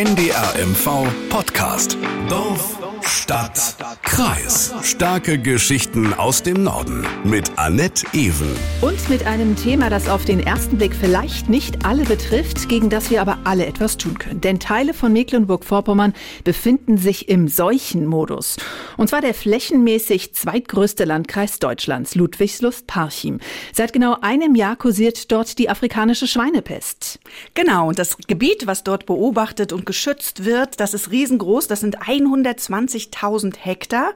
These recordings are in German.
ND NDR Podcast. Dorf, Stadt, Kreis. Starke Geschichten aus dem Norden. Mit Annette Ewen. Und mit einem Thema, das auf den ersten Blick vielleicht nicht alle betrifft, gegen das wir aber alle etwas tun können. Denn Teile von Mecklenburg-Vorpommern befinden sich im Seuchenmodus. Und zwar der flächenmäßig zweitgrößte Landkreis Deutschlands, Ludwigslust-Parchim. Seit genau einem Jahr kursiert dort die afrikanische Schweinepest. Genau, und das Gebiet, was dort beobachtet und geschützt wird, das ist riesengroß. Das sind 120.000 Hektar.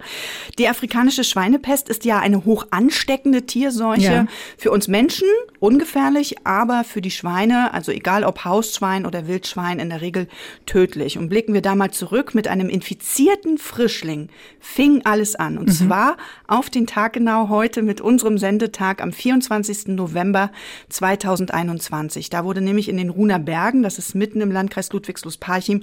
Die afrikanische Schweinepest ist ja eine hoch ansteckende Tierseuche. Ja. Für uns Menschen ungefährlich, aber für die Schweine, also egal ob Hausschwein oder Wildschwein, in der Regel tödlich. Und blicken wir da mal zurück mit einem infizierten Frischling, fing alles an. Und mhm. zwar auf den Tag genau heute mit unserem Sendetag am 24. November 2021. Da wurde nämlich in den Runer Bergen, das ist mitten im Landkreis Ludwigslust-Parchim,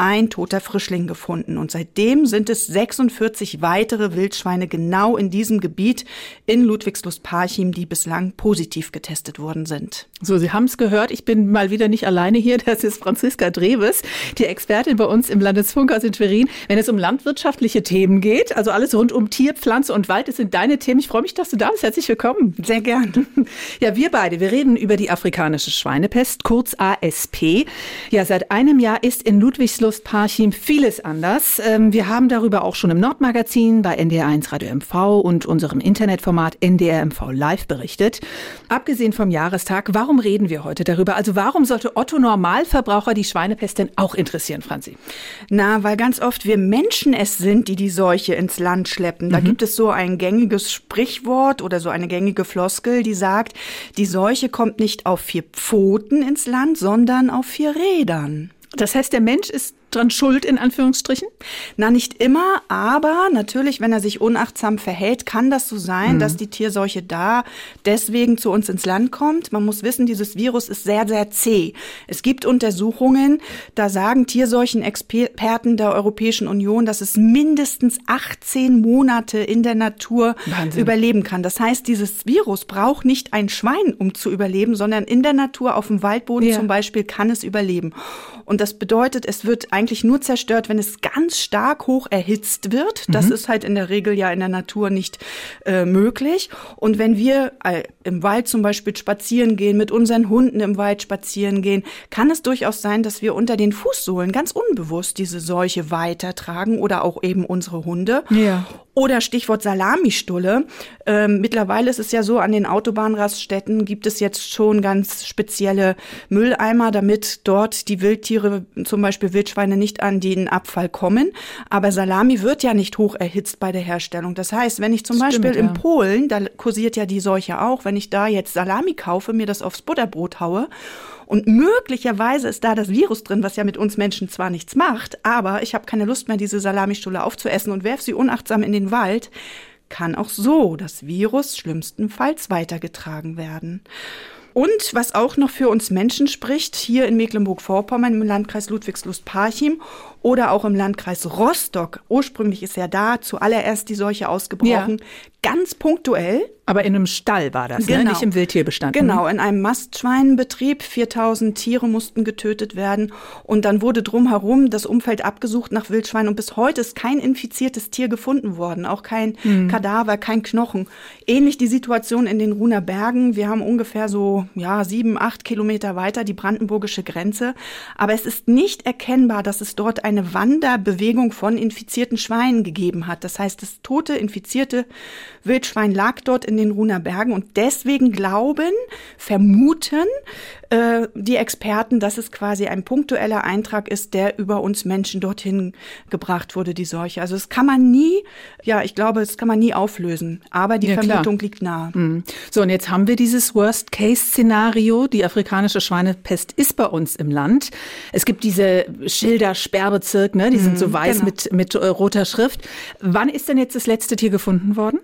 ein toter Frischling gefunden. Und seitdem sind es 46 weitere Wildschweine genau in diesem Gebiet in Ludwigslust-Parchim, die bislang positiv getestet worden sind. So, Sie haben es gehört. Ich bin mal wieder nicht alleine hier. Das ist Franziska Dreves, die Expertin bei uns im Landesfunkhaus in Schwerin. Wenn es um landwirtschaftliche Themen geht, also alles rund um Tier, Pflanze und Wald, das sind deine Themen. Ich freue mich, dass du da bist. Herzlich willkommen. Sehr gern. Ja, wir beide, wir reden über die afrikanische Schweinepest, kurz ASP. Ja, seit einem Jahr ist in Ludwigslust Lustparchim vieles anders. Ähm, wir haben darüber auch schon im Nordmagazin bei NDR1 Radio MV und unserem Internetformat NDR MV Live berichtet. Abgesehen vom Jahrestag, warum reden wir heute darüber? Also warum sollte Otto Normalverbraucher die Schweinepest denn auch interessieren, Franzi? Na, weil ganz oft wir Menschen es sind, die die Seuche ins Land schleppen. Da mhm. gibt es so ein gängiges Sprichwort oder so eine gängige Floskel, die sagt, die Seuche kommt nicht auf vier Pfoten ins Land, sondern auf vier Rädern. Das heißt, der Mensch ist dran schuld, in Anführungsstrichen? Na, nicht immer, aber natürlich, wenn er sich unachtsam verhält, kann das so sein, mhm. dass die Tierseuche da deswegen zu uns ins Land kommt. Man muss wissen, dieses Virus ist sehr, sehr zäh. Es gibt Untersuchungen, da sagen Tierseuchenexperten der Europäischen Union, dass es mindestens 18 Monate in der Natur Wahnsinn. überleben kann. Das heißt, dieses Virus braucht nicht ein Schwein, um zu überleben, sondern in der Natur, auf dem Waldboden ja. zum Beispiel, kann es überleben. Und das bedeutet, es wird eigentlich nur zerstört, wenn es ganz stark hoch erhitzt wird. Das mhm. ist halt in der Regel ja in der Natur nicht äh, möglich. Und wenn wir äh, im Wald zum Beispiel spazieren gehen, mit unseren Hunden im Wald spazieren gehen, kann es durchaus sein, dass wir unter den Fußsohlen ganz unbewusst diese Seuche weitertragen oder auch eben unsere Hunde. Ja. Oder Stichwort Salamistulle. Ähm, mittlerweile ist es ja so, an den Autobahnraststätten gibt es jetzt schon ganz spezielle Mülleimer, damit dort die Wildtiere, zum Beispiel Wildschweine, nicht an den Abfall kommen. Aber Salami wird ja nicht hoch erhitzt bei der Herstellung. Das heißt, wenn ich zum Stimmt, Beispiel ja. in Polen, da kursiert ja die Seuche auch, wenn ich da jetzt Salami kaufe, mir das aufs Butterbrot haue und möglicherweise ist da das Virus drin, was ja mit uns Menschen zwar nichts macht, aber ich habe keine Lust mehr, diese Salamistulle aufzuessen und werfe sie unachtsam in den Wald, kann auch so das Virus schlimmstenfalls weitergetragen werden. Und was auch noch für uns Menschen spricht, hier in Mecklenburg-Vorpommern im Landkreis Ludwigslust-Parchim oder auch im Landkreis Rostock. Ursprünglich ist ja da zuallererst die Seuche ausgebrochen. Ja. Ganz punktuell. Aber in einem Stall war das, ne? genau. ne? nicht im Wildtierbestand. Genau, in einem Mastschweinenbetrieb. 4000 Tiere mussten getötet werden. Und dann wurde drumherum das Umfeld abgesucht nach Wildschweinen. Und bis heute ist kein infiziertes Tier gefunden worden. Auch kein mhm. Kadaver, kein Knochen. Ähnlich die Situation in den Runer Bergen. Wir haben ungefähr so, ja, sieben, acht Kilometer weiter die brandenburgische Grenze. Aber es ist nicht erkennbar, dass es dort eine Wanderbewegung von infizierten Schweinen gegeben hat. Das heißt, das tote, infizierte Wildschwein lag dort in den Runer Bergen und deswegen glauben, vermuten äh, die Experten, dass es quasi ein punktueller Eintrag ist, der über uns Menschen dorthin gebracht wurde, die Seuche. Also das kann man nie, ja, ich glaube, das kann man nie auflösen. Aber die ja, Vermutung klar. liegt nahe. Mhm. So, und jetzt haben wir dieses Worst-Case-Szenario. Die afrikanische Schweinepest ist bei uns im Land. Es gibt diese Schilder, Sperrbezirk, ne? die mhm, sind so weiß genau. mit, mit äh, roter Schrift. Wann ist denn jetzt das letzte Tier gefunden worden?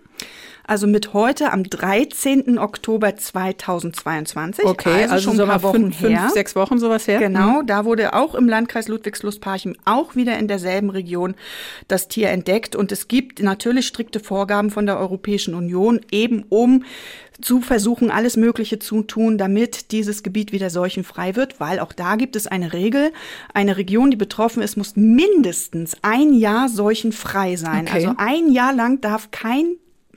Also mit heute am 13. Oktober 2022. Okay, also, also schon ein paar Wochen fünf, her. Fünf, sechs Wochen sowas her. Genau, mhm. da wurde auch im Landkreis Ludwigslust-Parchim auch wieder in derselben Region das Tier entdeckt. Und es gibt natürlich strikte Vorgaben von der Europäischen Union, eben um zu versuchen, alles Mögliche zu tun, damit dieses Gebiet wieder seuchenfrei wird, weil auch da gibt es eine Regel. Eine Region, die betroffen ist, muss mindestens ein Jahr seuchenfrei sein. Okay. Also ein Jahr lang darf kein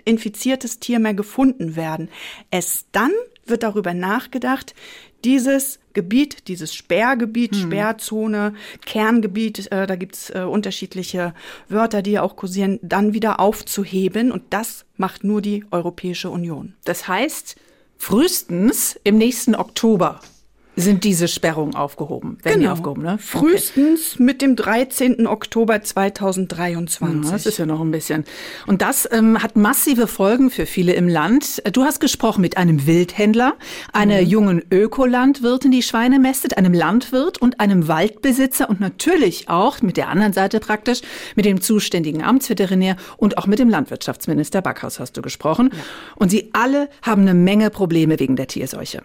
infiziertes Tier mehr gefunden werden. Es dann wird darüber nachgedacht, dieses Gebiet, dieses Sperrgebiet, hm. Sperrzone, Kerngebiet, äh, da gibt's äh, unterschiedliche Wörter, die auch kursieren, dann wieder aufzuheben. Und das macht nur die Europäische Union. Das heißt, frühestens im nächsten Oktober sind diese Sperrungen aufgehoben, werden genau. aufgehoben, ne? Frühestens okay. mit dem 13. Oktober 2023. Ja, das ist ja noch ein bisschen. Und das ähm, hat massive Folgen für viele im Land. Du hast gesprochen mit einem Wildhändler, einer mhm. jungen Ökolandwirtin, die Schweine mästet, einem Landwirt und einem Waldbesitzer und natürlich auch mit der anderen Seite praktisch mit dem zuständigen Amtsveterinär und auch mit dem Landwirtschaftsminister Backhaus hast du gesprochen. Ja. Und sie alle haben eine Menge Probleme wegen der Tierseuche.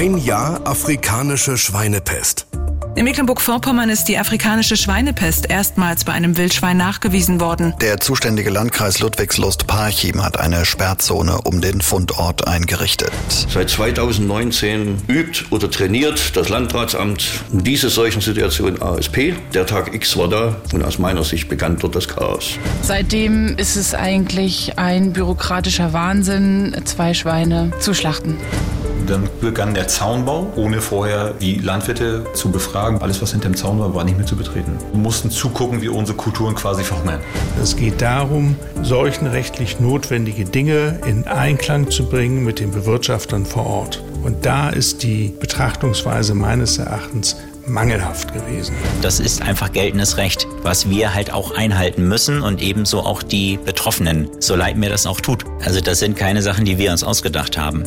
Ein Jahr afrikanische Schweinepest. In Mecklenburg-Vorpommern ist die afrikanische Schweinepest erstmals bei einem Wildschwein nachgewiesen worden. Der zuständige Landkreis Ludwigslust-Parchim hat eine Sperrzone um den Fundort eingerichtet. Seit 2019 übt oder trainiert das Landratsamt diese solchen Situationen ASP. Der Tag X war da und aus meiner Sicht begann dort das Chaos. Seitdem ist es eigentlich ein bürokratischer Wahnsinn, zwei Schweine zu schlachten. Dann begann der Zaunbau, ohne vorher die Landwirte zu befragen. Alles, was hinter dem Zaun war, war nicht mehr zu betreten. Wir mussten zugucken, wie unsere Kulturen quasi verhungern. Es geht darum, seuchenrechtlich notwendige Dinge in Einklang zu bringen mit den Bewirtschaftern vor Ort. Und da ist die Betrachtungsweise meines Erachtens mangelhaft gewesen. Das ist einfach geltendes Recht, was wir halt auch einhalten müssen und ebenso auch die Betroffenen, so leid mir das auch tut. Also das sind keine Sachen, die wir uns ausgedacht haben.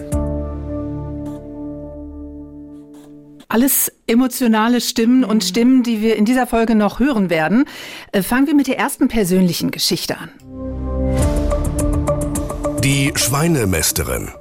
Alles emotionale Stimmen und mhm. Stimmen, die wir in dieser Folge noch hören werden. Äh, fangen wir mit der ersten persönlichen Geschichte an. Die Schweinemästerin.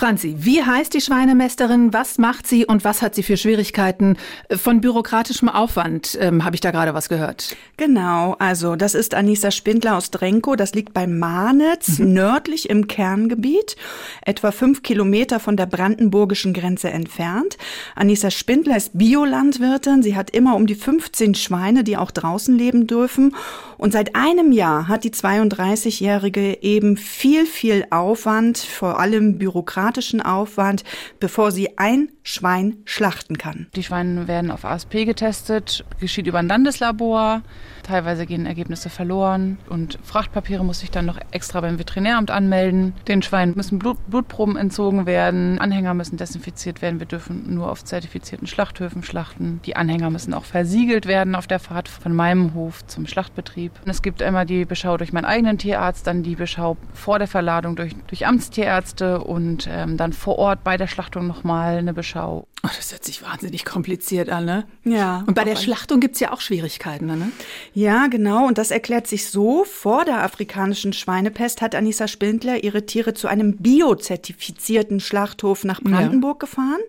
Franzi, wie heißt die Schweinemeisterin? Was macht sie und was hat sie für Schwierigkeiten? Von bürokratischem Aufwand ähm, habe ich da gerade was gehört. Genau, also das ist Anissa Spindler aus Drenko. Das liegt bei Manitz, mhm. nördlich im Kerngebiet, etwa fünf Kilometer von der brandenburgischen Grenze entfernt. Anissa Spindler ist Biolandwirtin. Sie hat immer um die 15 Schweine, die auch draußen leben dürfen. Und seit einem Jahr hat die 32-Jährige eben viel, viel Aufwand, vor allem bürokratisch dramatischen Aufwand, bevor sie ein Schwein schlachten kann. Die Schweine werden auf ASP getestet, geschieht über ein Landeslabor. Teilweise gehen Ergebnisse verloren und Frachtpapiere muss ich dann noch extra beim Veterinäramt anmelden. Den Schweinen müssen Blut, Blutproben entzogen werden, Anhänger müssen desinfiziert werden. Wir dürfen nur auf zertifizierten Schlachthöfen schlachten. Die Anhänger müssen auch versiegelt werden auf der Fahrt von meinem Hof zum Schlachtbetrieb. Und es gibt immer die Beschau durch meinen eigenen Tierarzt, dann die Beschau vor der Verladung durch, durch Amtstierärzte und ähm, dann vor Ort bei der Schlachtung nochmal eine Beschau. Oh, das hört sich wahnsinnig kompliziert an, ne? Ja. Und bei der Schlachtung gibt's ja auch Schwierigkeiten, ne? Ja, genau. Und das erklärt sich so. Vor der afrikanischen Schweinepest hat Anissa Spindler ihre Tiere zu einem biozertifizierten Schlachthof nach Brandenburg ja. gefahren.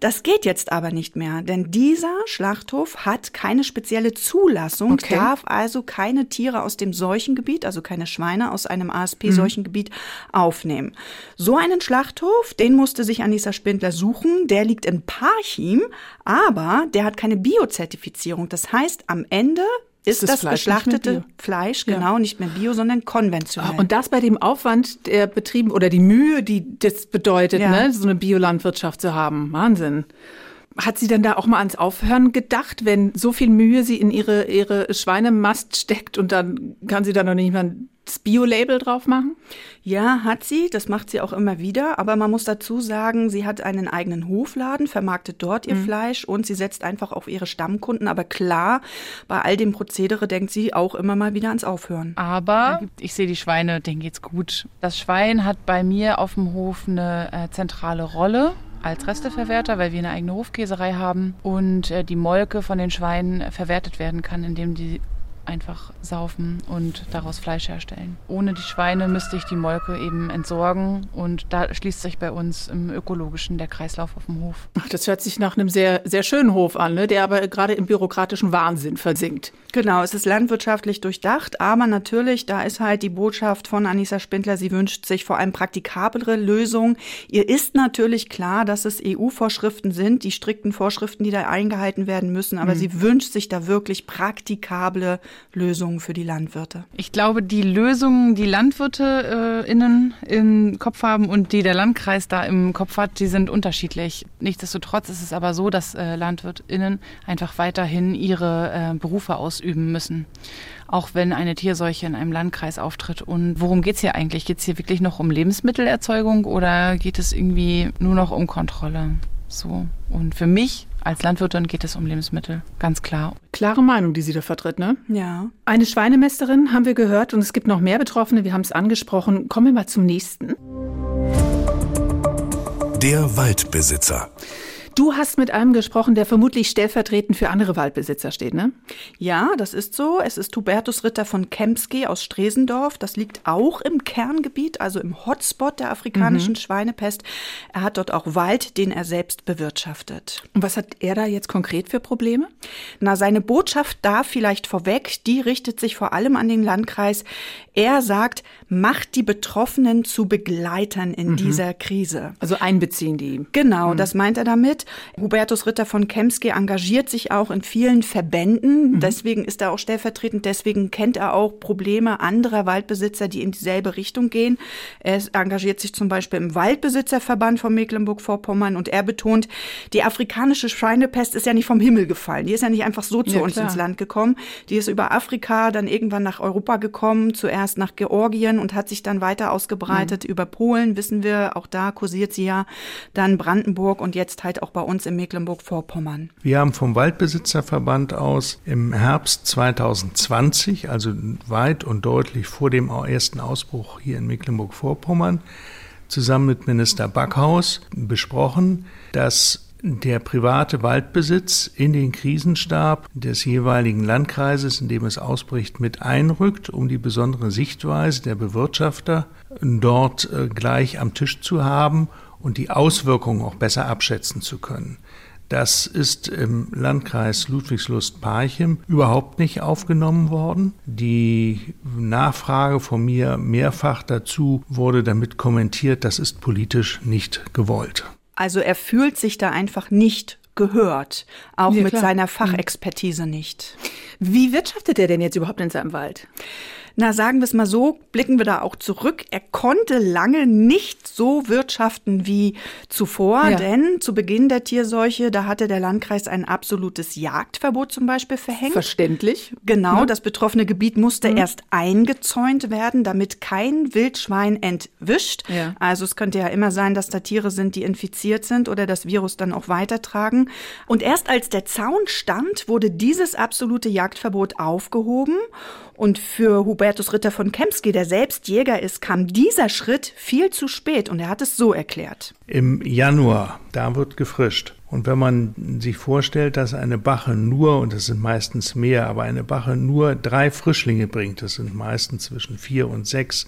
Das geht jetzt aber nicht mehr, denn dieser Schlachthof hat keine spezielle Zulassung, okay. darf also keine Tiere aus dem Seuchengebiet, also keine Schweine aus einem ASP-Seuchengebiet mhm. aufnehmen. So einen Schlachthof, den musste sich Anissa Spindler suchen, der liegt in Parchim, aber der hat keine Biozertifizierung. Das heißt, am Ende ist, das, das geschlachtete Fleisch, genau, ja. nicht mehr bio, sondern konventionell. Ah, und das bei dem Aufwand der Betrieben oder die Mühe, die das bedeutet, ja. ne, so eine Biolandwirtschaft zu haben. Wahnsinn. Hat sie denn da auch mal ans Aufhören gedacht, wenn so viel Mühe sie in ihre, ihre Schweinemast steckt und dann kann sie da noch nicht mal das Bio-Label drauf machen? Ja, hat sie. Das macht sie auch immer wieder. Aber man muss dazu sagen, sie hat einen eigenen Hofladen, vermarktet dort ihr mhm. Fleisch und sie setzt einfach auf ihre Stammkunden. Aber klar, bei all dem Prozedere denkt sie auch immer mal wieder ans Aufhören. Aber ich sehe die Schweine, denen geht's gut. Das Schwein hat bei mir auf dem Hof eine äh, zentrale Rolle als Resteverwerter, weil wir eine eigene Hofkäserei haben und äh, die Molke von den Schweinen verwertet werden kann, indem die einfach saufen und daraus Fleisch herstellen. Ohne die Schweine müsste ich die Molke eben entsorgen und da schließt sich bei uns im ökologischen der Kreislauf auf dem Hof. Ach, das hört sich nach einem sehr, sehr schönen Hof an, ne? der aber gerade im bürokratischen Wahnsinn versinkt. Genau, es ist landwirtschaftlich durchdacht, aber natürlich, da ist halt die Botschaft von Anissa Spindler, sie wünscht sich vor allem praktikablere Lösungen. Ihr ist natürlich klar, dass es EU-Vorschriften sind, die strikten Vorschriften, die da eingehalten werden müssen, aber mhm. sie wünscht sich da wirklich praktikable Lösungen für die Landwirte. Ich glaube, die Lösungen, die Landwirte äh, im Kopf haben und die der Landkreis da im Kopf hat, die sind unterschiedlich. Nichtsdestotrotz ist es aber so, dass äh, LandwirtInnen einfach weiterhin ihre äh, Berufe ausüben müssen auch wenn eine Tierseuche in einem Landkreis auftritt. Und worum geht es hier eigentlich? Geht es hier wirklich noch um Lebensmittelerzeugung oder geht es irgendwie nur noch um Kontrolle? So. Und für mich als Landwirtin geht es um Lebensmittel, ganz klar. Klare Meinung, die sie da vertritt, ne? Ja. Eine Schweinemesterin haben wir gehört und es gibt noch mehr Betroffene, wir haben es angesprochen. Kommen wir mal zum nächsten. Der Waldbesitzer. Du hast mit einem gesprochen, der vermutlich stellvertretend für andere Waldbesitzer steht, ne? Ja, das ist so. Es ist Hubertus Ritter von Kempski aus Stresendorf. Das liegt auch im Kerngebiet, also im Hotspot der afrikanischen mhm. Schweinepest. Er hat dort auch Wald, den er selbst bewirtschaftet. Und was hat er da jetzt konkret für Probleme? Na, seine Botschaft da vielleicht vorweg, die richtet sich vor allem an den Landkreis. Er sagt, macht die Betroffenen zu Begleitern in mhm. dieser Krise. Also einbeziehen die. Genau, mhm. das meint er damit. Hubertus Ritter von Kemske engagiert sich auch in vielen Verbänden. Mhm. Deswegen ist er auch stellvertretend. Deswegen kennt er auch Probleme anderer Waldbesitzer, die in dieselbe Richtung gehen. Er engagiert sich zum Beispiel im Waldbesitzerverband von Mecklenburg-Vorpommern und er betont, die afrikanische Schweinepest ist ja nicht vom Himmel gefallen. Die ist ja nicht einfach so zu ja, uns klar. ins Land gekommen. Die ist über Afrika dann irgendwann nach Europa gekommen, zuerst nach Georgien und hat sich dann weiter ausgebreitet mhm. über Polen, wissen wir. Auch da kursiert sie ja. Dann Brandenburg und jetzt halt auch bei uns in Mecklenburg-Vorpommern. Wir haben vom Waldbesitzerverband aus im Herbst 2020, also weit und deutlich vor dem ersten Ausbruch hier in Mecklenburg-Vorpommern, zusammen mit Minister Backhaus besprochen, dass der private Waldbesitz in den Krisenstab des jeweiligen Landkreises, in dem es ausbricht, mit einrückt, um die besondere Sichtweise der Bewirtschafter dort äh, gleich am Tisch zu haben und die Auswirkungen auch besser abschätzen zu können. Das ist im Landkreis Ludwigslust-Parchim überhaupt nicht aufgenommen worden. Die Nachfrage von mir mehrfach dazu wurde damit kommentiert, das ist politisch nicht gewollt. Also er fühlt sich da einfach nicht gehört, auch ja, mit seiner mhm. Fachexpertise nicht. Wie wirtschaftet er denn jetzt überhaupt in seinem Wald? Na, sagen wir es mal so, blicken wir da auch zurück. Er konnte lange nicht so wirtschaften wie zuvor, ja. denn zu Beginn der Tierseuche, da hatte der Landkreis ein absolutes Jagdverbot zum Beispiel verhängt. Verständlich. Genau, ja. das betroffene Gebiet musste mhm. erst eingezäunt werden, damit kein Wildschwein entwischt. Ja. Also es könnte ja immer sein, dass da Tiere sind, die infiziert sind oder das Virus dann auch weitertragen. Und erst als der Zaun stand, wurde dieses absolute Jagdverbot aufgehoben und für Hubertus Ritter von Kempski, der selbst Jäger ist, kam dieser Schritt viel zu spät und er hat es so erklärt. Im Januar, da wird gefrischt. Und wenn man sich vorstellt, dass eine Bache nur, und das sind meistens mehr, aber eine Bache nur drei Frischlinge bringt, das sind meistens zwischen vier und sechs,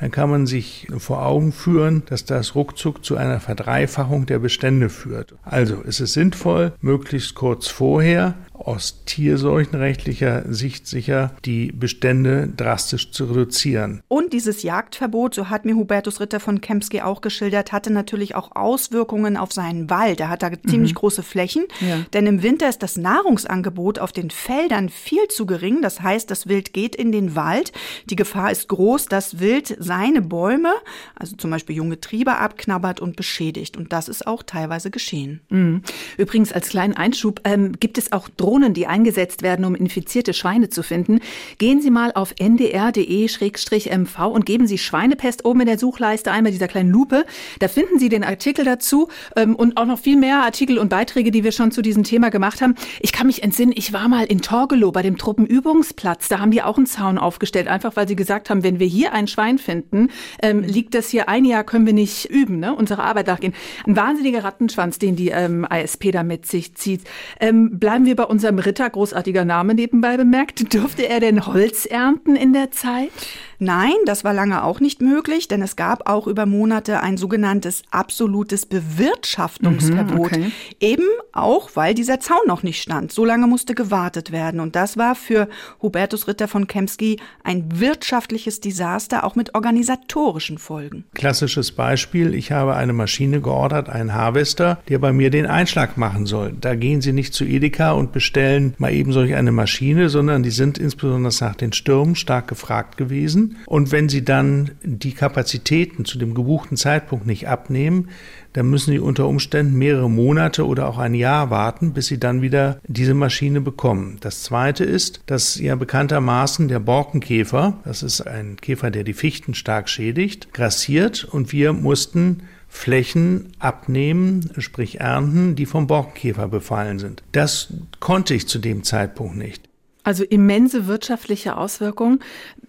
dann kann man sich vor Augen führen, dass das ruckzuck zu einer Verdreifachung der Bestände führt. Also es ist sinnvoll, möglichst kurz vorher aus tierseuchenrechtlicher Sicht sicher, die Bestände drastisch zu reduzieren. Und dieses Jagdverbot, so hat mir Hubertus Ritter von Kempski auch geschildert, hatte natürlich auch Auswirkungen auf seinen Wald. Er hat da mhm. ziemlich große Flächen, ja. denn im Winter ist das Nahrungsangebot auf den Feldern viel zu gering. Das heißt, das Wild geht in den Wald. Die Gefahr ist groß, dass Wild seine Bäume, also zum Beispiel junge Triebe, abknabbert und beschädigt. Und das ist auch teilweise geschehen. Mhm. Übrigens als kleinen Einschub ähm, gibt es auch Drohnen, die eingesetzt werden, um infizierte Schweine zu finden. Gehen Sie mal auf ndr.de-mv und geben Sie Schweinepest oben in der Suchleiste einmal dieser kleinen Lupe. Da finden Sie den Artikel dazu ähm, und auch noch viel mehr Artikel und Beiträge, die wir schon zu diesem Thema gemacht haben. Ich kann mich entsinnen, ich war mal in Torgelow bei dem Truppenübungsplatz. Da haben die auch einen Zaun aufgestellt, einfach weil sie gesagt haben, wenn wir hier ein Schwein finden, ähm, liegt das hier ein Jahr, können wir nicht üben, ne, unsere Arbeit nachgehen. Ein wahnsinniger Rattenschwanz, den die ähm, ISP da mit sich zieht. Ähm, bleiben wir bei uns unserem Ritter, großartiger Name nebenbei bemerkt, durfte er denn Holz ernten in der Zeit? Nein, das war lange auch nicht möglich, denn es gab auch über Monate ein sogenanntes absolutes Bewirtschaftungsverbot. Mhm, okay. Eben auch, weil dieser Zaun noch nicht stand. So lange musste gewartet werden. Und das war für Hubertus Ritter von Kemsky ein wirtschaftliches Desaster, auch mit organisatorischen Folgen. Klassisches Beispiel, ich habe eine Maschine geordert, einen Harvester, der bei mir den Einschlag machen soll. Da gehen Sie nicht zu Edeka und bestellen mal eben solch eine Maschine, sondern die sind insbesondere nach den Stürmen stark gefragt gewesen. Und wenn Sie dann die Kapazitäten zu dem gebuchten Zeitpunkt nicht abnehmen, dann müssen Sie unter Umständen mehrere Monate oder auch ein Jahr warten, bis Sie dann wieder diese Maschine bekommen. Das Zweite ist, dass ja bekanntermaßen der Borkenkäfer, das ist ein Käfer, der die Fichten stark schädigt, grassiert und wir mussten Flächen abnehmen, sprich ernten, die vom Borkenkäfer befallen sind. Das konnte ich zu dem Zeitpunkt nicht. Also immense wirtschaftliche Auswirkungen.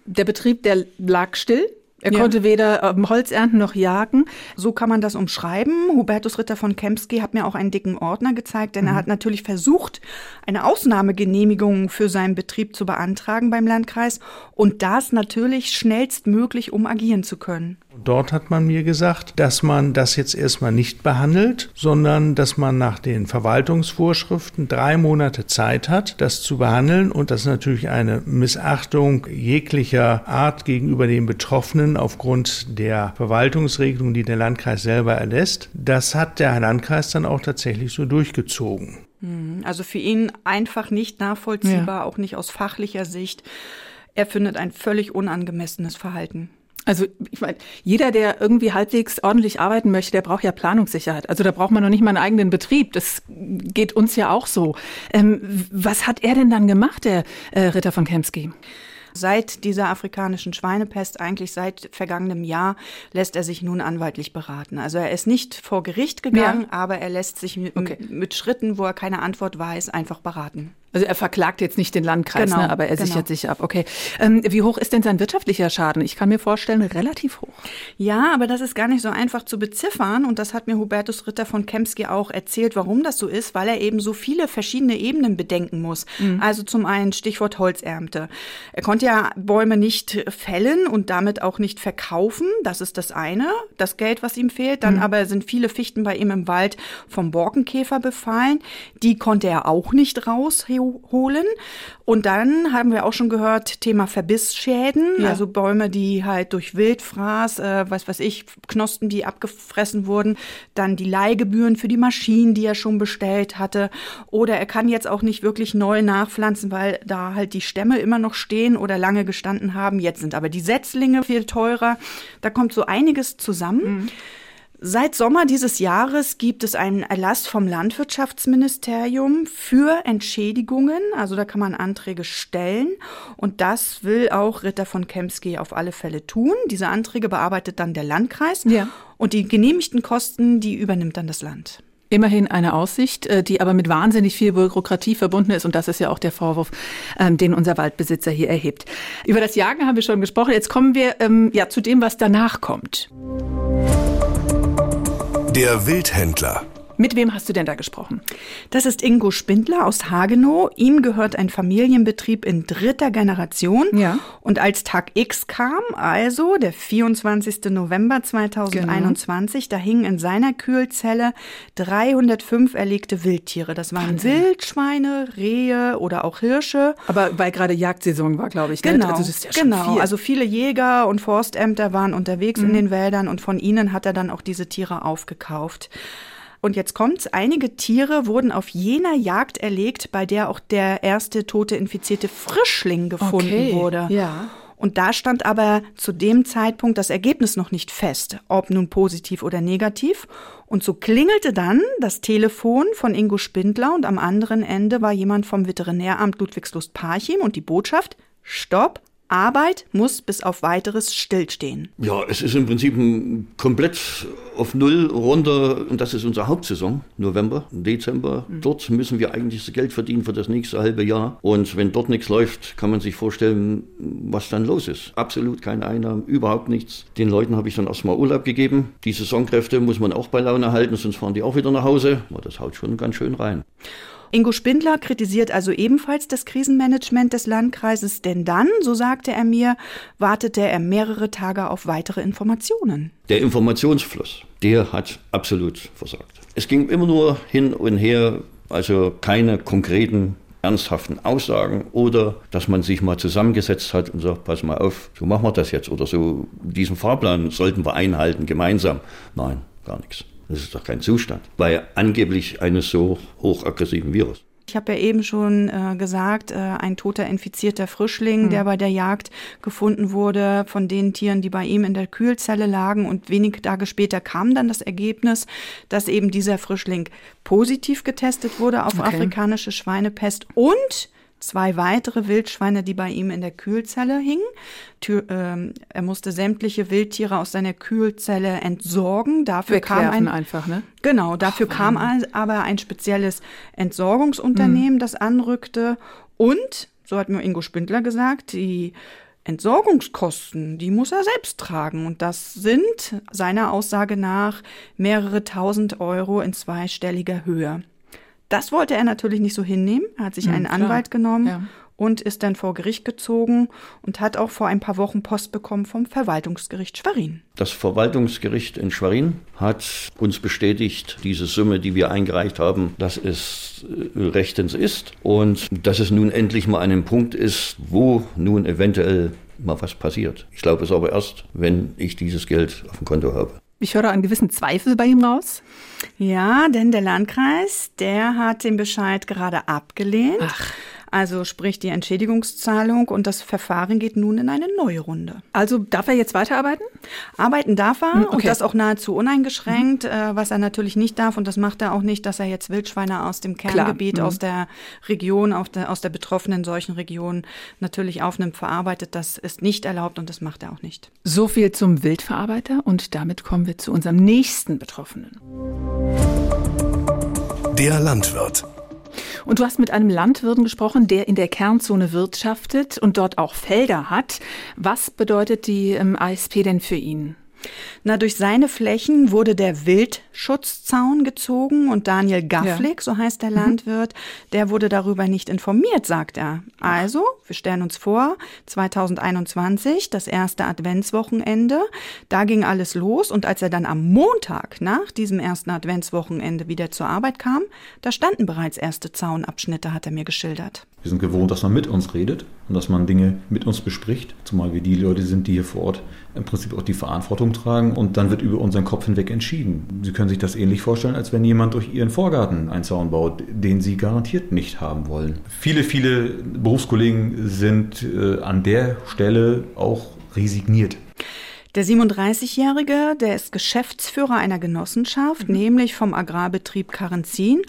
Der Betrieb, der lag still. Er ja. konnte weder ähm, Holz ernten noch jagen. So kann man das umschreiben. Hubertus Ritter von Kempsky hat mir auch einen dicken Ordner gezeigt, denn mhm. er hat natürlich versucht, eine Ausnahmegenehmigung für seinen Betrieb zu beantragen beim Landkreis und das natürlich schnellstmöglich, um agieren zu können. Dort hat man mir gesagt, dass man das jetzt erstmal nicht behandelt, sondern dass man nach den Verwaltungsvorschriften drei Monate Zeit hat, das zu behandeln und das ist natürlich eine Missachtung jeglicher Art gegenüber den Betroffenen aufgrund der Verwaltungsregelung, die der Landkreis selber erlässt. Das hat der Landkreis dann auch tatsächlich so durchgezogen. Hm, also für ihn einfach nicht nachvollziehbar, ja. auch nicht aus fachlicher Sicht. Er findet ein völlig unangemessenes Verhalten. Also ich meine, jeder, der irgendwie halbwegs ordentlich arbeiten möchte, der braucht ja Planungssicherheit. Also da braucht man noch nicht mal einen eigenen Betrieb. Das geht uns ja auch so. Ähm, was hat er denn dann gemacht, der äh, Ritter von Kempsky? Seit dieser afrikanischen Schweinepest, eigentlich seit vergangenem Jahr, lässt er sich nun anwaltlich beraten. Also er ist nicht vor Gericht gegangen, ja. aber er lässt sich okay. mit Schritten, wo er keine Antwort weiß, einfach beraten. Also er verklagt jetzt nicht den Landkreis, genau, ne, aber er genau. sichert sich ab. Okay. Ähm, wie hoch ist denn sein wirtschaftlicher Schaden? Ich kann mir vorstellen, relativ hoch. Ja, aber das ist gar nicht so einfach zu beziffern. Und das hat mir Hubertus Ritter von Kempsky auch erzählt, warum das so ist, weil er eben so viele verschiedene Ebenen bedenken muss. Mhm. Also zum einen Stichwort Holzernte. Er konnte ja Bäume nicht fällen und damit auch nicht verkaufen. Das ist das eine, das Geld, was ihm fehlt. Dann mhm. aber sind viele Fichten bei ihm im Wald vom Borkenkäfer befallen. Die konnte er auch nicht rausholen holen. Und dann haben wir auch schon gehört, Thema Verbissschäden, ja. also Bäume, die halt durch Wildfraß, äh, was weiß ich, Knospen, die abgefressen wurden, dann die Leihgebühren für die Maschinen, die er schon bestellt hatte. Oder er kann jetzt auch nicht wirklich neu nachpflanzen, weil da halt die Stämme immer noch stehen oder lange gestanden haben. Jetzt sind aber die Setzlinge viel teurer. Da kommt so einiges zusammen. Mhm. Seit Sommer dieses Jahres gibt es einen Erlass vom Landwirtschaftsministerium für Entschädigungen. Also da kann man Anträge stellen. Und das will auch Ritter von Kempsky auf alle Fälle tun. Diese Anträge bearbeitet dann der Landkreis. Ja. Und die genehmigten Kosten, die übernimmt dann das Land. Immerhin eine Aussicht, äh, die aber mit wahnsinnig viel Bürokratie verbunden ist. Und das ist ja auch der Vorwurf, ähm, den unser Waldbesitzer hier erhebt. Über das Jagen haben wir schon gesprochen. Jetzt kommen wir ähm, ja zu dem, was danach kommt. Der Wildhändler. Mit wem hast du denn da gesprochen? Das ist Ingo Spindler aus Hagenow. Ihm gehört ein Familienbetrieb in dritter Generation. Ja. Und als Tag X kam, also der 24. November 2021, genau. da hingen in seiner Kühlzelle 305 erlegte Wildtiere. Das waren Wahnsinn. Wildschweine, Rehe oder auch Hirsche. Aber weil gerade Jagdsaison war, glaube ich. Ne? Genau. Also das ist ja schon genau. Viel. Also viele Jäger und Forstämter waren unterwegs mhm. in den Wäldern und von ihnen hat er dann auch diese Tiere aufgekauft. Und jetzt kommt's, einige Tiere wurden auf jener Jagd erlegt, bei der auch der erste tote infizierte Frischling gefunden okay. wurde. Ja. Und da stand aber zu dem Zeitpunkt das Ergebnis noch nicht fest, ob nun positiv oder negativ. Und so klingelte dann das Telefon von Ingo Spindler und am anderen Ende war jemand vom Veterinäramt Ludwigslust-Parchim und die Botschaft, Stopp, Arbeit muss bis auf weiteres stillstehen. Ja, es ist im Prinzip komplett auf Null runter und das ist unsere Hauptsaison, November, Dezember. Mhm. Dort müssen wir eigentlich das Geld verdienen für das nächste halbe Jahr. Und wenn dort nichts läuft, kann man sich vorstellen, was dann los ist. Absolut keine Einnahmen, überhaupt nichts. Den Leuten habe ich dann erstmal Urlaub gegeben. Die Saisonkräfte muss man auch bei Laune halten, sonst fahren die auch wieder nach Hause. Das haut schon ganz schön rein. Ingo Spindler kritisiert also ebenfalls das Krisenmanagement des Landkreises, denn dann, so sagte er mir, wartete er mehrere Tage auf weitere Informationen. Der Informationsfluss, der hat absolut versagt. Es ging immer nur hin und her, also keine konkreten ernsthaften Aussagen oder dass man sich mal zusammengesetzt hat und sagt, pass mal auf, so machen wir das jetzt oder so, diesen Fahrplan sollten wir einhalten gemeinsam. Nein, gar nichts. Das ist doch kein Zustand bei angeblich eines so hochaggressiven Virus. Ich habe ja eben schon äh, gesagt, äh, ein toter infizierter Frischling, hm. der bei der Jagd gefunden wurde von den Tieren, die bei ihm in der Kühlzelle lagen. Und wenige Tage später kam dann das Ergebnis, dass eben dieser Frischling positiv getestet wurde auf okay. afrikanische Schweinepest und zwei weitere Wildschweine, die bei ihm in der Kühlzelle hingen. Tür, ähm, er musste sämtliche Wildtiere aus seiner Kühlzelle entsorgen. Dafür Wegwerfen kam ein einfach, ne? Genau, dafür Ach, kam ein, aber ein spezielles Entsorgungsunternehmen, mhm. das anrückte. Und, so hat mir Ingo Spindler gesagt, die Entsorgungskosten, die muss er selbst tragen. Und das sind seiner Aussage nach mehrere tausend Euro in zweistelliger Höhe. Das wollte er natürlich nicht so hinnehmen. Er hat sich hm, einen klar. Anwalt genommen ja. und ist dann vor Gericht gezogen und hat auch vor ein paar Wochen Post bekommen vom Verwaltungsgericht Schwerin. Das Verwaltungsgericht in Schwerin hat uns bestätigt, diese Summe, die wir eingereicht haben, dass es äh, rechtens ist und dass es nun endlich mal an einem Punkt ist, wo nun eventuell mal was passiert. Ich glaube es aber erst, wenn ich dieses Geld auf dem Konto habe. Ich höre einen gewissen Zweifel bei ihm raus. Ja, denn der Landkreis, der hat den Bescheid gerade abgelehnt. Ach. Also sprich die Entschädigungszahlung und das Verfahren geht nun in eine neue Runde. Also darf er jetzt weiterarbeiten? Arbeiten darf er hm, okay. und das auch nahezu uneingeschränkt. Mhm. Äh, was er natürlich nicht darf und das macht er auch nicht, dass er jetzt Wildschweine aus dem Kerngebiet, mhm. aus der Region, der, aus der betroffenen solchen Region natürlich aufnimmt, verarbeitet. Das ist nicht erlaubt und das macht er auch nicht. So viel zum Wildverarbeiter und damit kommen wir zu unserem nächsten Betroffenen. Der Landwirt. Und du hast mit einem Landwirten gesprochen, der in der Kernzone wirtschaftet und dort auch Felder hat. Was bedeutet die ähm, ASP denn für ihn? Na, durch seine Flächen wurde der Wildschutzzaun gezogen und Daniel Gafflik, ja. so heißt der mhm. Landwirt, der wurde darüber nicht informiert, sagt er. Also, wir stellen uns vor, 2021, das erste Adventswochenende, da ging alles los und als er dann am Montag nach diesem ersten Adventswochenende wieder zur Arbeit kam, da standen bereits erste Zaunabschnitte, hat er mir geschildert. Wir sind gewohnt, dass man mit uns redet und dass man Dinge mit uns bespricht, zumal wir die Leute sind, die hier vor Ort im Prinzip auch die Verantwortung tragen und dann wird über unseren Kopf hinweg entschieden. Sie können sich das ähnlich vorstellen, als wenn jemand durch Ihren Vorgarten einen Zaun baut, den Sie garantiert nicht haben wollen. Viele, viele Berufskollegen sind äh, an der Stelle auch resigniert. Der 37-Jährige, der ist Geschäftsführer einer Genossenschaft, mhm. nämlich vom Agrarbetrieb Karenzin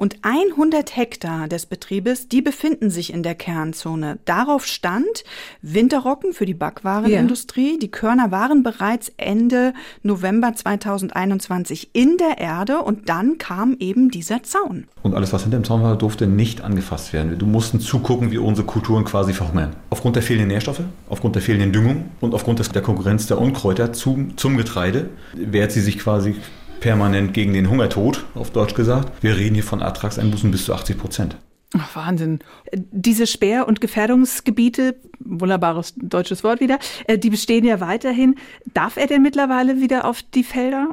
und 100 Hektar des Betriebes, die befinden sich in der Kernzone. Darauf stand Winterrocken für die Backwarenindustrie. Ja. Die Körner waren bereits Ende November 2021 in der Erde und dann kam eben dieser Zaun. Und alles, was hinter dem Zaun war, durfte nicht angefasst werden. Du mussten zugucken, wie unsere Kulturen quasi verhungern. Aufgrund der fehlenden Nährstoffe, aufgrund der fehlenden Düngung und aufgrund der Konkurrenz der Unkräuter zum, zum Getreide wehrt sie sich quasi permanent gegen den Hungertod, auf Deutsch gesagt. Wir reden hier von Ertragseinbußen bis zu 80 Prozent. Ach, Wahnsinn. Diese Sperr- und Gefährdungsgebiete, wunderbares deutsches Wort wieder, äh, die bestehen ja weiterhin. Darf er denn mittlerweile wieder auf die Felder?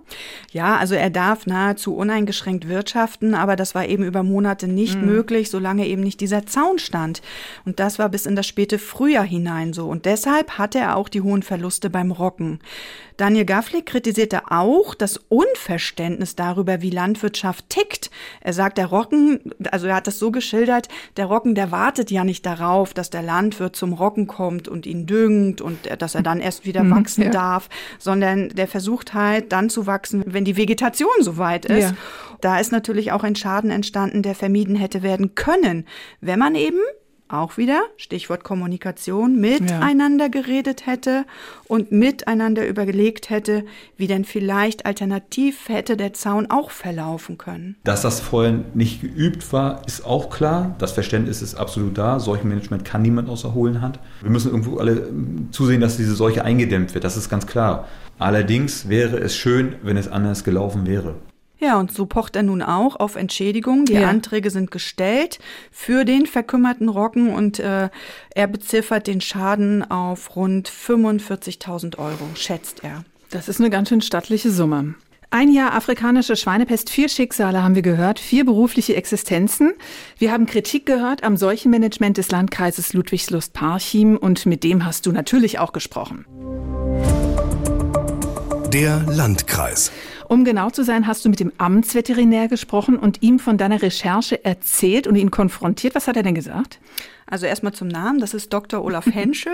Ja, also er darf nahezu uneingeschränkt wirtschaften, aber das war eben über Monate nicht mhm. möglich, solange eben nicht dieser Zaun stand. Und das war bis in das späte Frühjahr hinein so. Und deshalb hatte er auch die hohen Verluste beim Rocken. Daniel Gafflik kritisierte auch das Unverständnis darüber, wie Landwirtschaft tickt. Er sagt, der Rocken, also er hat das so geschildert, der Rocken, der wartet ja nicht darauf, dass der Landwirt zum Rocken kommt und ihn düngt und dass er dann erst wieder mhm, wachsen ja. darf, sondern der versucht halt dann zu wachsen, wenn die Vegetation soweit ist. Ja. Da ist natürlich auch ein Schaden entstanden, der vermieden hätte werden können, wenn man eben auch wieder, Stichwort Kommunikation, miteinander ja. geredet hätte und miteinander überlegt hätte, wie denn vielleicht alternativ hätte der Zaun auch verlaufen können. Dass das vorher nicht geübt war, ist auch klar. Das Verständnis ist absolut da. Solchen Management kann niemand außer hohlen Hand. Wir müssen irgendwo alle ähm, zusehen, dass diese Seuche eingedämmt wird. Das ist ganz klar. Allerdings wäre es schön, wenn es anders gelaufen wäre. Ja, und so pocht er nun auch auf Entschädigung. Die ja. Anträge sind gestellt für den verkümmerten Roggen und äh, er beziffert den Schaden auf rund 45.000 Euro, schätzt er. Das ist eine ganz schön stattliche Summe. Ein Jahr afrikanische Schweinepest, vier Schicksale haben wir gehört, vier berufliche Existenzen. Wir haben Kritik gehört am Seuchenmanagement des Landkreises Ludwigslust-Parchim und mit dem hast du natürlich auch gesprochen. Der Landkreis. Um genau zu sein, hast du mit dem Amtsveterinär gesprochen und ihm von deiner Recherche erzählt und ihn konfrontiert. Was hat er denn gesagt? Also erstmal zum Namen, das ist Dr. Olaf Henschel.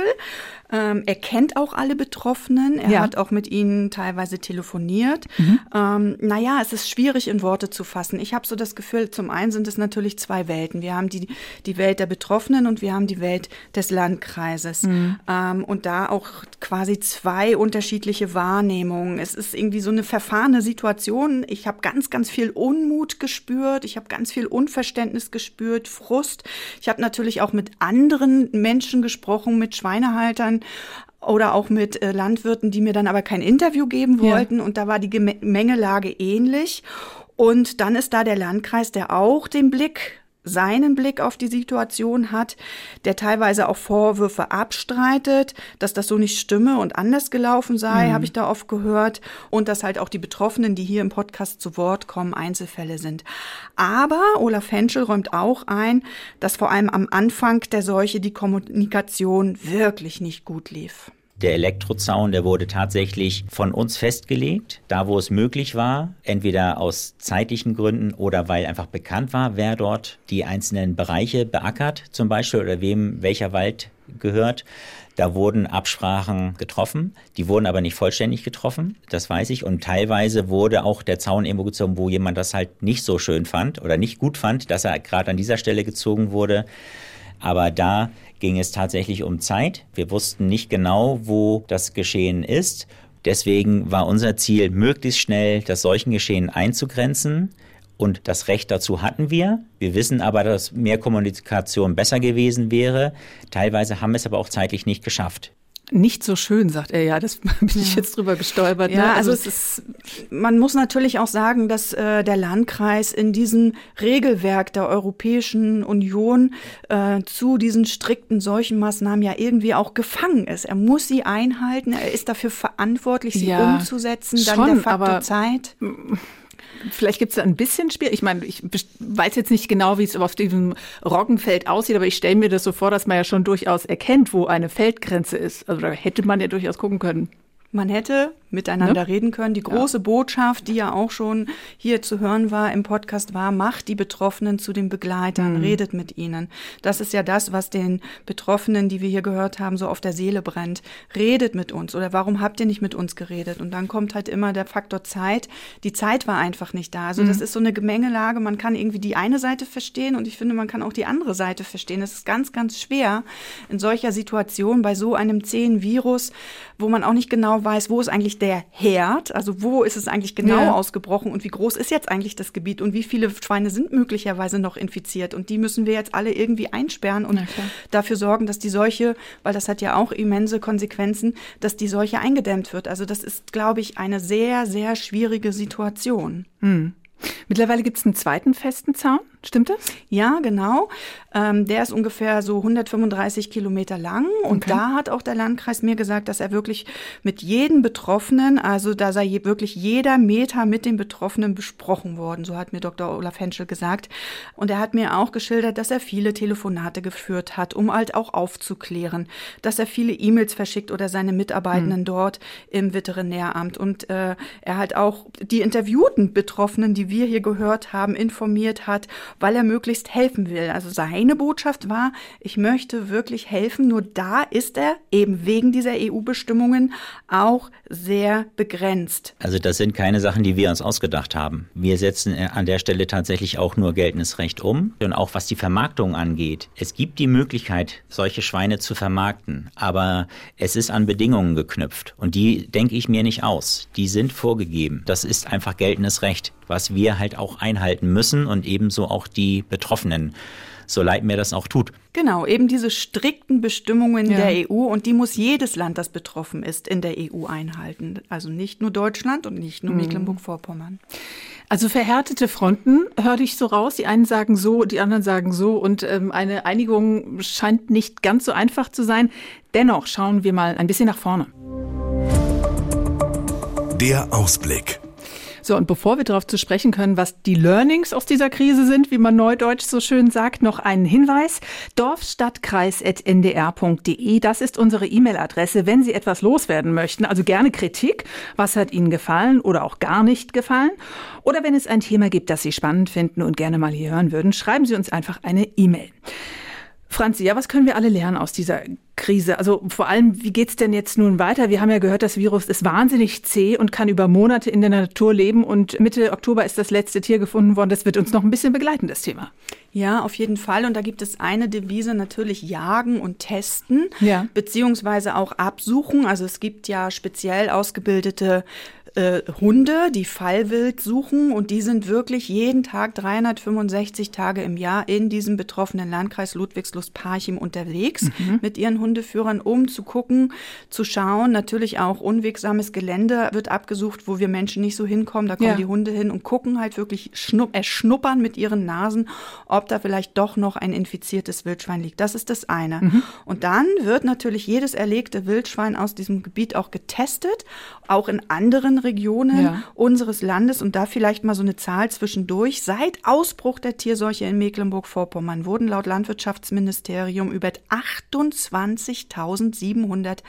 ähm, er kennt auch alle Betroffenen. Er ja. hat auch mit ihnen teilweise telefoniert. Mhm. Ähm, naja, es ist schwierig in Worte zu fassen. Ich habe so das Gefühl, zum einen sind es natürlich zwei Welten. Wir haben die, die Welt der Betroffenen und wir haben die Welt des Landkreises. Mhm. Ähm, und da auch quasi zwei unterschiedliche Wahrnehmungen. Es ist irgendwie so eine verfahrene Situation. Ich habe ganz, ganz viel Unmut gespürt. Ich habe ganz viel Unverständnis gespürt, Frust. Ich habe natürlich auch mit mit anderen Menschen gesprochen, mit Schweinehaltern oder auch mit äh, Landwirten, die mir dann aber kein Interview geben wollten. Ja. Und da war die Gemengelage ähnlich. Und dann ist da der Landkreis, der auch den Blick seinen Blick auf die Situation hat, der teilweise auch Vorwürfe abstreitet, dass das so nicht stimme und anders gelaufen sei, mhm. habe ich da oft gehört, und dass halt auch die Betroffenen, die hier im Podcast zu Wort kommen, Einzelfälle sind. Aber Olaf Henschel räumt auch ein, dass vor allem am Anfang der Seuche die Kommunikation wirklich nicht gut lief. Der Elektrozaun, der wurde tatsächlich von uns festgelegt, da wo es möglich war, entweder aus zeitlichen Gründen oder weil einfach bekannt war, wer dort die einzelnen Bereiche beackert, zum Beispiel, oder wem welcher Wald gehört. Da wurden Absprachen getroffen, die wurden aber nicht vollständig getroffen, das weiß ich. Und teilweise wurde auch der Zaun irgendwo gezogen, wo jemand das halt nicht so schön fand oder nicht gut fand, dass er gerade an dieser Stelle gezogen wurde. Aber da ging es tatsächlich um Zeit. Wir wussten nicht genau, wo das Geschehen ist. Deswegen war unser Ziel, möglichst schnell das Seuchengeschehen einzugrenzen. Und das Recht dazu hatten wir. Wir wissen aber, dass mehr Kommunikation besser gewesen wäre. Teilweise haben wir es aber auch zeitlich nicht geschafft nicht so schön, sagt er ja. Das bin ja. ich jetzt drüber gestolpert. Ja, ne? also, also, es ist, man muss natürlich auch sagen, dass äh, der Landkreis in diesem Regelwerk der Europäischen Union äh, zu diesen strikten Seuchenmaßnahmen ja irgendwie auch gefangen ist. Er muss sie einhalten, er ist dafür verantwortlich, sie ja, umzusetzen. Dann schon, der Faktor Zeit vielleicht gibt es da ein bisschen Spiel. Ich meine, ich weiß jetzt nicht genau, wie es auf diesem Roggenfeld aussieht, aber ich stelle mir das so vor, dass man ja schon durchaus erkennt, wo eine Feldgrenze ist. Also da hätte man ja durchaus gucken können. Man hätte miteinander ne? reden können. Die große ja. Botschaft, die ja auch schon hier zu hören war im Podcast, war, macht die Betroffenen zu den Begleitern, mhm. redet mit ihnen. Das ist ja das, was den Betroffenen, die wir hier gehört haben, so auf der Seele brennt. Redet mit uns oder warum habt ihr nicht mit uns geredet? Und dann kommt halt immer der Faktor Zeit. Die Zeit war einfach nicht da. Also mhm. das ist so eine Gemengelage. Man kann irgendwie die eine Seite verstehen und ich finde, man kann auch die andere Seite verstehen. Es ist ganz, ganz schwer in solcher Situation bei so einem zähen Virus, wo man auch nicht genau weiß, wo ist eigentlich der Herd, also wo ist es eigentlich genau ja. ausgebrochen und wie groß ist jetzt eigentlich das Gebiet und wie viele Schweine sind möglicherweise noch infiziert und die müssen wir jetzt alle irgendwie einsperren und dafür sorgen, dass die Seuche, weil das hat ja auch immense Konsequenzen, dass die Seuche eingedämmt wird. Also das ist, glaube ich, eine sehr, sehr schwierige Situation. Hm. Mittlerweile gibt es einen zweiten festen Zaun. Stimmt das? Ja, genau. Ähm, der ist ungefähr so 135 Kilometer lang. Und okay. da hat auch der Landkreis mir gesagt, dass er wirklich mit jedem Betroffenen, also da sei wirklich jeder Meter mit den Betroffenen besprochen worden. So hat mir Dr. Olaf Henschel gesagt. Und er hat mir auch geschildert, dass er viele Telefonate geführt hat, um halt auch aufzuklären, dass er viele E-Mails verschickt oder seine Mitarbeitenden hm. dort im Veterinäramt. Und äh, er halt auch die interviewten Betroffenen, die wir hier gehört haben, informiert hat weil er möglichst helfen will. Also seine Botschaft war, ich möchte wirklich helfen, nur da ist er eben wegen dieser EU-Bestimmungen auch sehr begrenzt. Also das sind keine Sachen, die wir uns ausgedacht haben. Wir setzen an der Stelle tatsächlich auch nur geltendes Recht um. Und auch was die Vermarktung angeht. Es gibt die Möglichkeit, solche Schweine zu vermarkten, aber es ist an Bedingungen geknüpft. Und die denke ich mir nicht aus. Die sind vorgegeben. Das ist einfach geltendes Recht, was wir halt auch einhalten müssen und ebenso auch die Betroffenen so leid mir das auch tut. Genau, eben diese strikten Bestimmungen ja. der EU und die muss jedes Land, das betroffen ist, in der EU einhalten. Also nicht nur Deutschland und nicht nur mhm. Mecklenburg-Vorpommern. Also verhärtete Fronten, höre ich so raus. Die einen sagen so, die anderen sagen so. Und ähm, eine Einigung scheint nicht ganz so einfach zu sein. Dennoch schauen wir mal ein bisschen nach vorne. Der Ausblick. So, und bevor wir darauf zu sprechen können, was die Learnings aus dieser Krise sind, wie man neudeutsch so schön sagt, noch einen Hinweis. dorfstadtkreis.ndr.de, das ist unsere E-Mail-Adresse, wenn Sie etwas loswerden möchten. Also gerne Kritik. Was hat Ihnen gefallen oder auch gar nicht gefallen? Oder wenn es ein Thema gibt, das Sie spannend finden und gerne mal hier hören würden, schreiben Sie uns einfach eine E-Mail. Franzi, ja, was können wir alle lernen aus dieser Krise? Also vor allem, wie geht's denn jetzt nun weiter? Wir haben ja gehört, das Virus ist wahnsinnig zäh und kann über Monate in der Natur leben. Und Mitte Oktober ist das letzte Tier gefunden worden. Das wird uns noch ein bisschen begleiten, das Thema. Ja, auf jeden Fall. Und da gibt es eine Devise natürlich jagen und testen, ja. beziehungsweise auch absuchen. Also es gibt ja speziell ausgebildete äh, Hunde, die Fallwild suchen und die sind wirklich jeden Tag 365 Tage im Jahr in diesem betroffenen Landkreis Ludwigslust-Parchim unterwegs mhm. mit ihren Hundeführern, um zu gucken, zu schauen. Natürlich auch unwegsames Gelände wird abgesucht, wo wir Menschen nicht so hinkommen. Da kommen ja. die Hunde hin und gucken halt wirklich, schnupp, erschnuppern mit ihren Nasen, ob da vielleicht doch noch ein infiziertes Wildschwein liegt. Das ist das eine. Mhm. Und dann wird natürlich jedes erlegte Wildschwein aus diesem Gebiet auch getestet, auch in anderen Regionen ja. unseres Landes und da vielleicht mal so eine Zahl zwischendurch. Seit Ausbruch der Tierseuche in Mecklenburg-Vorpommern wurden laut Landwirtschaftsministerium über 28.700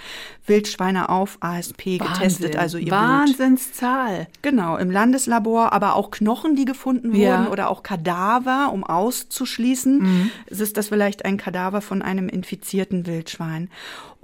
Wildschweine auf ASP Wahnsinn. getestet. Also ihr Wahnsinnszahl. Blut. Genau, im Landeslabor, aber auch Knochen, die gefunden wurden ja. oder auch Kadaver, um auszuschließen, mhm. ist das vielleicht ein Kadaver von einem infizierten Wildschwein.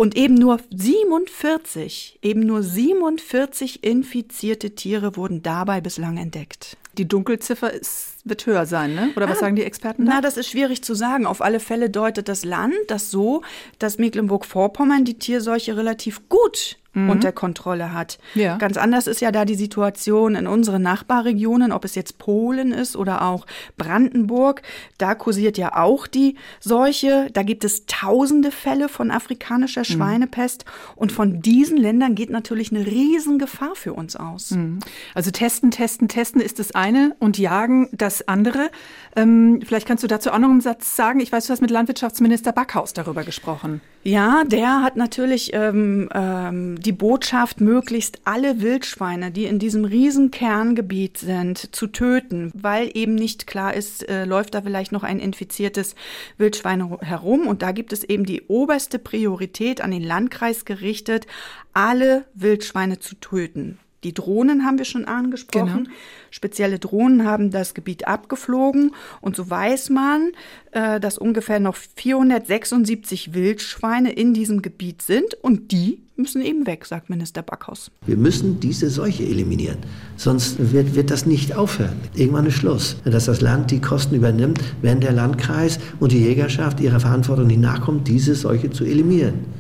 Und eben nur 47, eben nur 47 infizierte Tiere wurden dabei bislang entdeckt. Die Dunkelziffer ist, wird höher sein, ne? Oder was ah, sagen die Experten? Da? Na, das ist schwierig zu sagen. Auf alle Fälle deutet das Land das so, dass Mecklenburg-Vorpommern die Tierseuche relativ gut mhm. unter Kontrolle hat. Ja. Ganz anders ist ja da die Situation in unseren Nachbarregionen, ob es jetzt Polen ist oder auch Brandenburg. Da kursiert ja auch die Seuche. Da gibt es tausende Fälle von afrikanischer mhm. Schweinepest. Mhm. Und von diesen Ländern geht natürlich eine Riesengefahr für uns aus. Mhm. Also testen, testen, testen ist das eine und jagen das andere. Ähm, vielleicht kannst du dazu auch noch einen Satz sagen. Ich weiß, du hast mit Landwirtschaftsminister Backhaus darüber gesprochen. Ja, der hat natürlich ähm, ähm, die Botschaft, möglichst alle Wildschweine, die in diesem riesen Kerngebiet sind, zu töten, weil eben nicht klar ist, äh, läuft da vielleicht noch ein infiziertes Wildschwein herum. Und da gibt es eben die oberste Priorität an den Landkreis gerichtet, alle Wildschweine zu töten. Die Drohnen haben wir schon angesprochen. Genau. Spezielle Drohnen haben das Gebiet abgeflogen und so weiß man, äh, dass ungefähr noch 476 Wildschweine in diesem Gebiet sind und die müssen eben weg, sagt Minister Backhaus. Wir müssen diese Seuche eliminieren, sonst wird, wird das nicht aufhören. Irgendwann ist Schluss. Dass das Land die Kosten übernimmt, wenn der Landkreis und die Jägerschaft ihrer Verantwortung nicht nachkommt, diese Seuche zu eliminieren.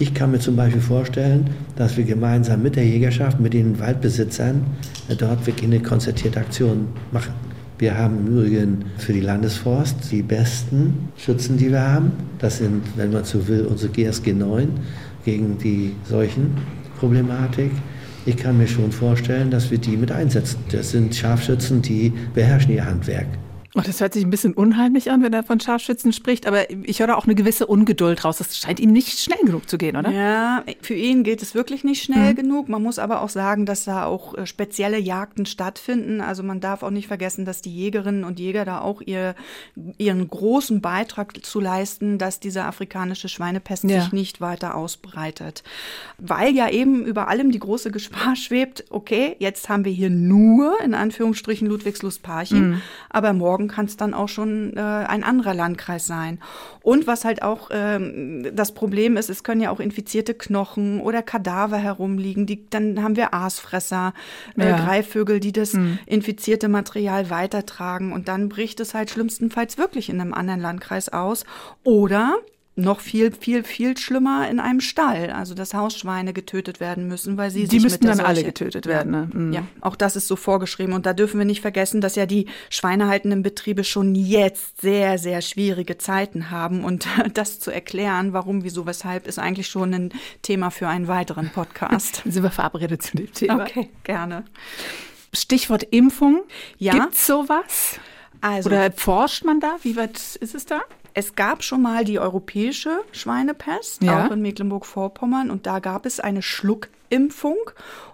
Ich kann mir zum Beispiel vorstellen, dass wir gemeinsam mit der Jägerschaft, mit den Waldbesitzern äh, dort wirklich eine konzertierte Aktion machen. Wir haben im Übrigen für die Landesforst die besten Schützen, die wir haben. Das sind, wenn man so will, unsere GSG 9 gegen die Seuchenproblematik. Ich kann mir schon vorstellen, dass wir die mit einsetzen. Das sind Scharfschützen, die beherrschen ihr Handwerk. Oh, das hört sich ein bisschen unheimlich an, wenn er von Scharfschützen spricht, aber ich höre auch eine gewisse Ungeduld raus. Das scheint ihm nicht schnell genug zu gehen, oder? Ja, für ihn geht es wirklich nicht schnell mhm. genug. Man muss aber auch sagen, dass da auch äh, spezielle Jagden stattfinden. Also man darf auch nicht vergessen, dass die Jägerinnen und Jäger da auch ihr, ihren großen Beitrag zu leisten, dass diese afrikanische Schweinepest ja. sich nicht weiter ausbreitet. Weil ja eben über allem die große Gefahr schwebt, okay, jetzt haben wir hier nur, in Anführungsstrichen, Ludwigslust-Parchim, mhm. aber morgen morgen kann es dann auch schon äh, ein anderer Landkreis sein. Und was halt auch ähm, das Problem ist, es können ja auch infizierte Knochen oder Kadaver herumliegen. Die, dann haben wir Aasfresser, äh, ja. Greifvögel, die das mhm. infizierte Material weitertragen. Und dann bricht es halt schlimmstenfalls wirklich in einem anderen Landkreis aus. Oder noch viel, viel, viel schlimmer in einem Stall. Also dass Hausschweine getötet werden müssen, weil sie die sich müssten mit dann alle getötet werden. Ne? Mhm. Ja, auch das ist so vorgeschrieben. Und da dürfen wir nicht vergessen, dass ja die schweinehaltenden Betriebe schon jetzt sehr, sehr schwierige Zeiten haben. Und das zu erklären, warum, wieso, weshalb, ist eigentlich schon ein Thema für einen weiteren Podcast. Sind wir verabredet zu dem Thema? Okay, gerne. Stichwort Impfung. Ja. Gibt's sowas? Also, Oder forscht man da? Wie weit ist es da? Es gab schon mal die europäische Schweinepest, Ja. auch in Mecklenburg-Vorpommern, und da gab es eine Schluckimpfung.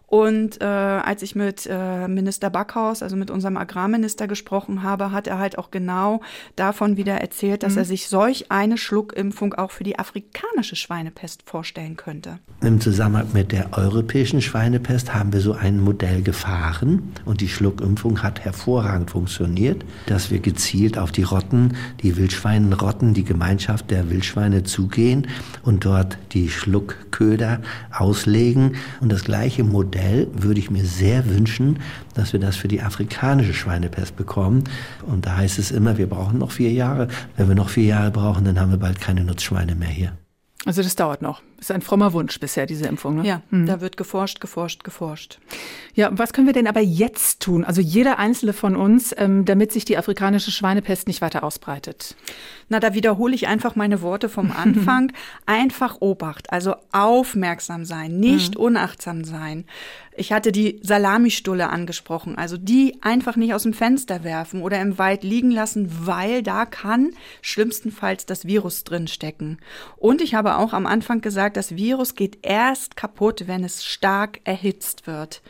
Und äh, als ich mit äh, Minister Backhaus, also mit unserem Agrarminister gesprochen habe, hat er halt auch genau davon wieder erzählt, dass er sich solch eine Schluckimpfung auch für die afrikanische Schweinepest vorstellen könnte. Im Zusammenhang mit der europäischen Schweinepest haben wir so ein Modell gefahren und die Schluckimpfung hat hervorragend funktioniert, dass wir gezielt auf die Rotten, die Wildschweinenrotten, die Gemeinschaft der Wildschweine zugehen und dort die Schluckköder auslegen. Und das gleiche Modell würde ich mir sehr wünschen, dass wir das für die afrikanische Schweinepest bekommen. Und da heißt es immer, wir brauchen noch vier Jahre. Wenn wir noch vier Jahre brauchen, dann haben wir bald keine Nutzschweine mehr hier. Also das dauert noch. Ist ein frommer Wunsch bisher, diese Impfung. Ne? Ja, da wird geforscht, geforscht, geforscht. Ja, was können wir denn aber jetzt tun? Also jeder einzelne von uns, ähm, damit sich die afrikanische Schweinepest nicht weiter ausbreitet. Na, da wiederhole ich einfach meine Worte vom Anfang. einfach Obacht, also aufmerksam sein, nicht unachtsam sein. Ich hatte die Salamistulle angesprochen, also die einfach nicht aus dem Fenster werfen oder im Wald liegen lassen, weil da kann schlimmstenfalls das Virus drin stecken. Und ich habe auch am Anfang gesagt, das Virus geht erst kaputt, wenn es stark erhitzt wird.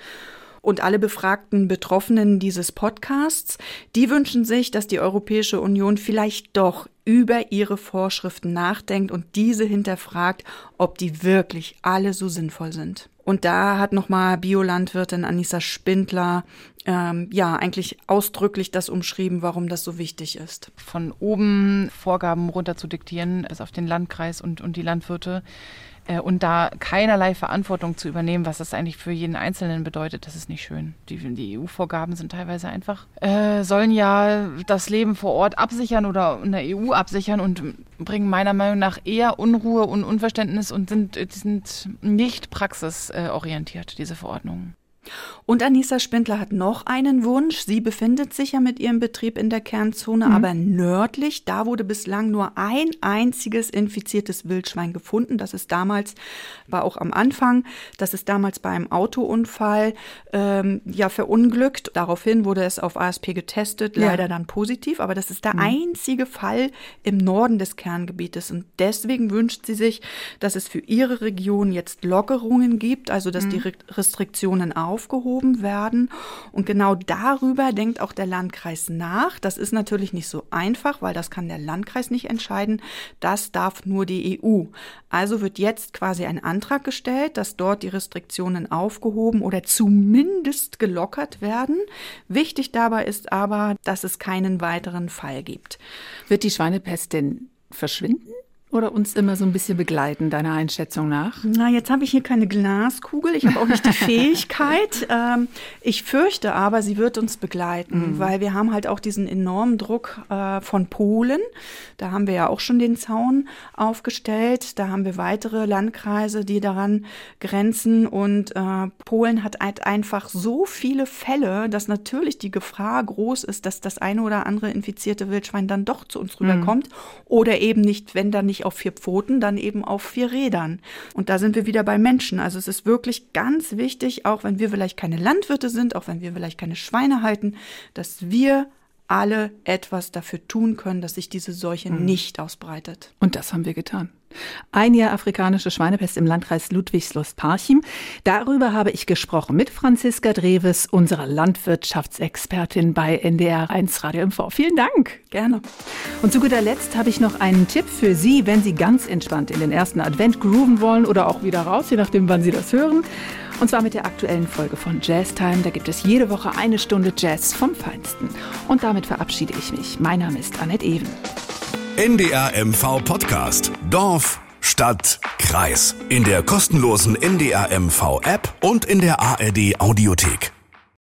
Und alle befragten Betroffenen dieses Podcasts, die wünschen sich, dass die Europäische Union vielleicht doch über ihre Vorschriften nachdenkt und diese hinterfragt, ob die wirklich alle so sinnvoll sind. Und da hat nochmal Biolandwirtin Anissa Spindler ähm, ja eigentlich ausdrücklich das umschrieben, warum das so wichtig ist. Von oben Vorgaben runter zu diktieren, es auf den Landkreis und, und die Landwirte äh, und da keinerlei Verantwortung zu übernehmen, was das eigentlich für jeden Einzelnen bedeutet, das ist nicht schön. Die, die EU-Vorgaben sind teilweise einfach, äh, sollen ja das Leben vor Ort absichern oder in der EU absichern und bringen meiner Meinung nach eher Unruhe und Unverständnis und sind, die sind nicht praxisorientiert, diese Verordnungen. Und Anissa Spindler hat noch einen Wunsch. Sie befindet sich ja mit ihrem Betrieb in der Kernzone, aber nördlich, da wurde bislang nur ein einziges infiziertes Wildschwein gefunden. Das ist damals, war auch am Anfang, das ist damals bei einem Autounfall ähm, ja verunglückt. Daraufhin wurde es auf ASP getestet, Ja. leider dann positiv, aber das ist der einzige Fall im Norden des Kerngebietes. Und deswegen wünscht sie sich, dass es für ihre Region jetzt Lockerungen gibt, also dass die Re- Restriktionen aufgehoben werden. Und genau darüber denkt auch der Landkreis nach. Das ist natürlich nicht so einfach, weil das kann der Landkreis nicht entscheiden. Das darf nur die EU. Also wird jetzt quasi ein Antrag gestellt, dass dort die Restriktionen aufgehoben oder zumindest gelockert werden. Wichtig dabei ist aber, dass es keinen weiteren Fall gibt. Wird die Schweinepest denn verschwinden oder uns immer so ein bisschen begleiten, deiner Einschätzung nach? Na, jetzt habe ich hier keine Glaskugel. Ich habe auch nicht die Fähigkeit. Ähm, ich fürchte aber, sie wird uns begleiten, weil wir haben halt auch diesen enormen Druck äh, von Polen. Da haben wir ja auch schon den Zaun aufgestellt. Da haben wir weitere Landkreise, die daran grenzen. Und äh, Polen hat halt einfach so viele Fälle, dass natürlich die Gefahr groß ist, dass das eine oder andere infizierte Wildschwein dann doch zu uns rüberkommt. Oder eben nicht, wenn dann nicht auf vier Pfoten, dann eben auf vier Rädern. Und da sind wir wieder bei Menschen. Also es ist wirklich ganz wichtig, auch wenn wir vielleicht keine Landwirte sind, auch wenn wir vielleicht keine Schweine halten, dass wir alle etwas dafür tun können, dass sich diese Seuche nicht ausbreitet. Und das haben wir getan. Ein Jahr afrikanische Schweinepest im Landkreis Ludwigslust-Parchim. Darüber habe ich gesprochen mit Franziska Dreves, unserer Landwirtschaftsexpertin bei NDR 1 Radio MV. Vielen Dank. Gerne. Und zu guter Letzt habe ich noch einen Tipp für Sie, wenn Sie ganz entspannt in den ersten Advent grooven wollen oder auch wieder raus, je nachdem, wann Sie das hören. Und zwar mit der aktuellen Folge von Jazz Time. Da gibt es jede Woche eine Stunde Jazz vom Feinsten. Und damit verabschiede ich mich. Mein Name ist Annette Even. NDR MV Podcast. Dorf, Stadt, Kreis. In der kostenlosen NDR MV App und in der ARD Audiothek.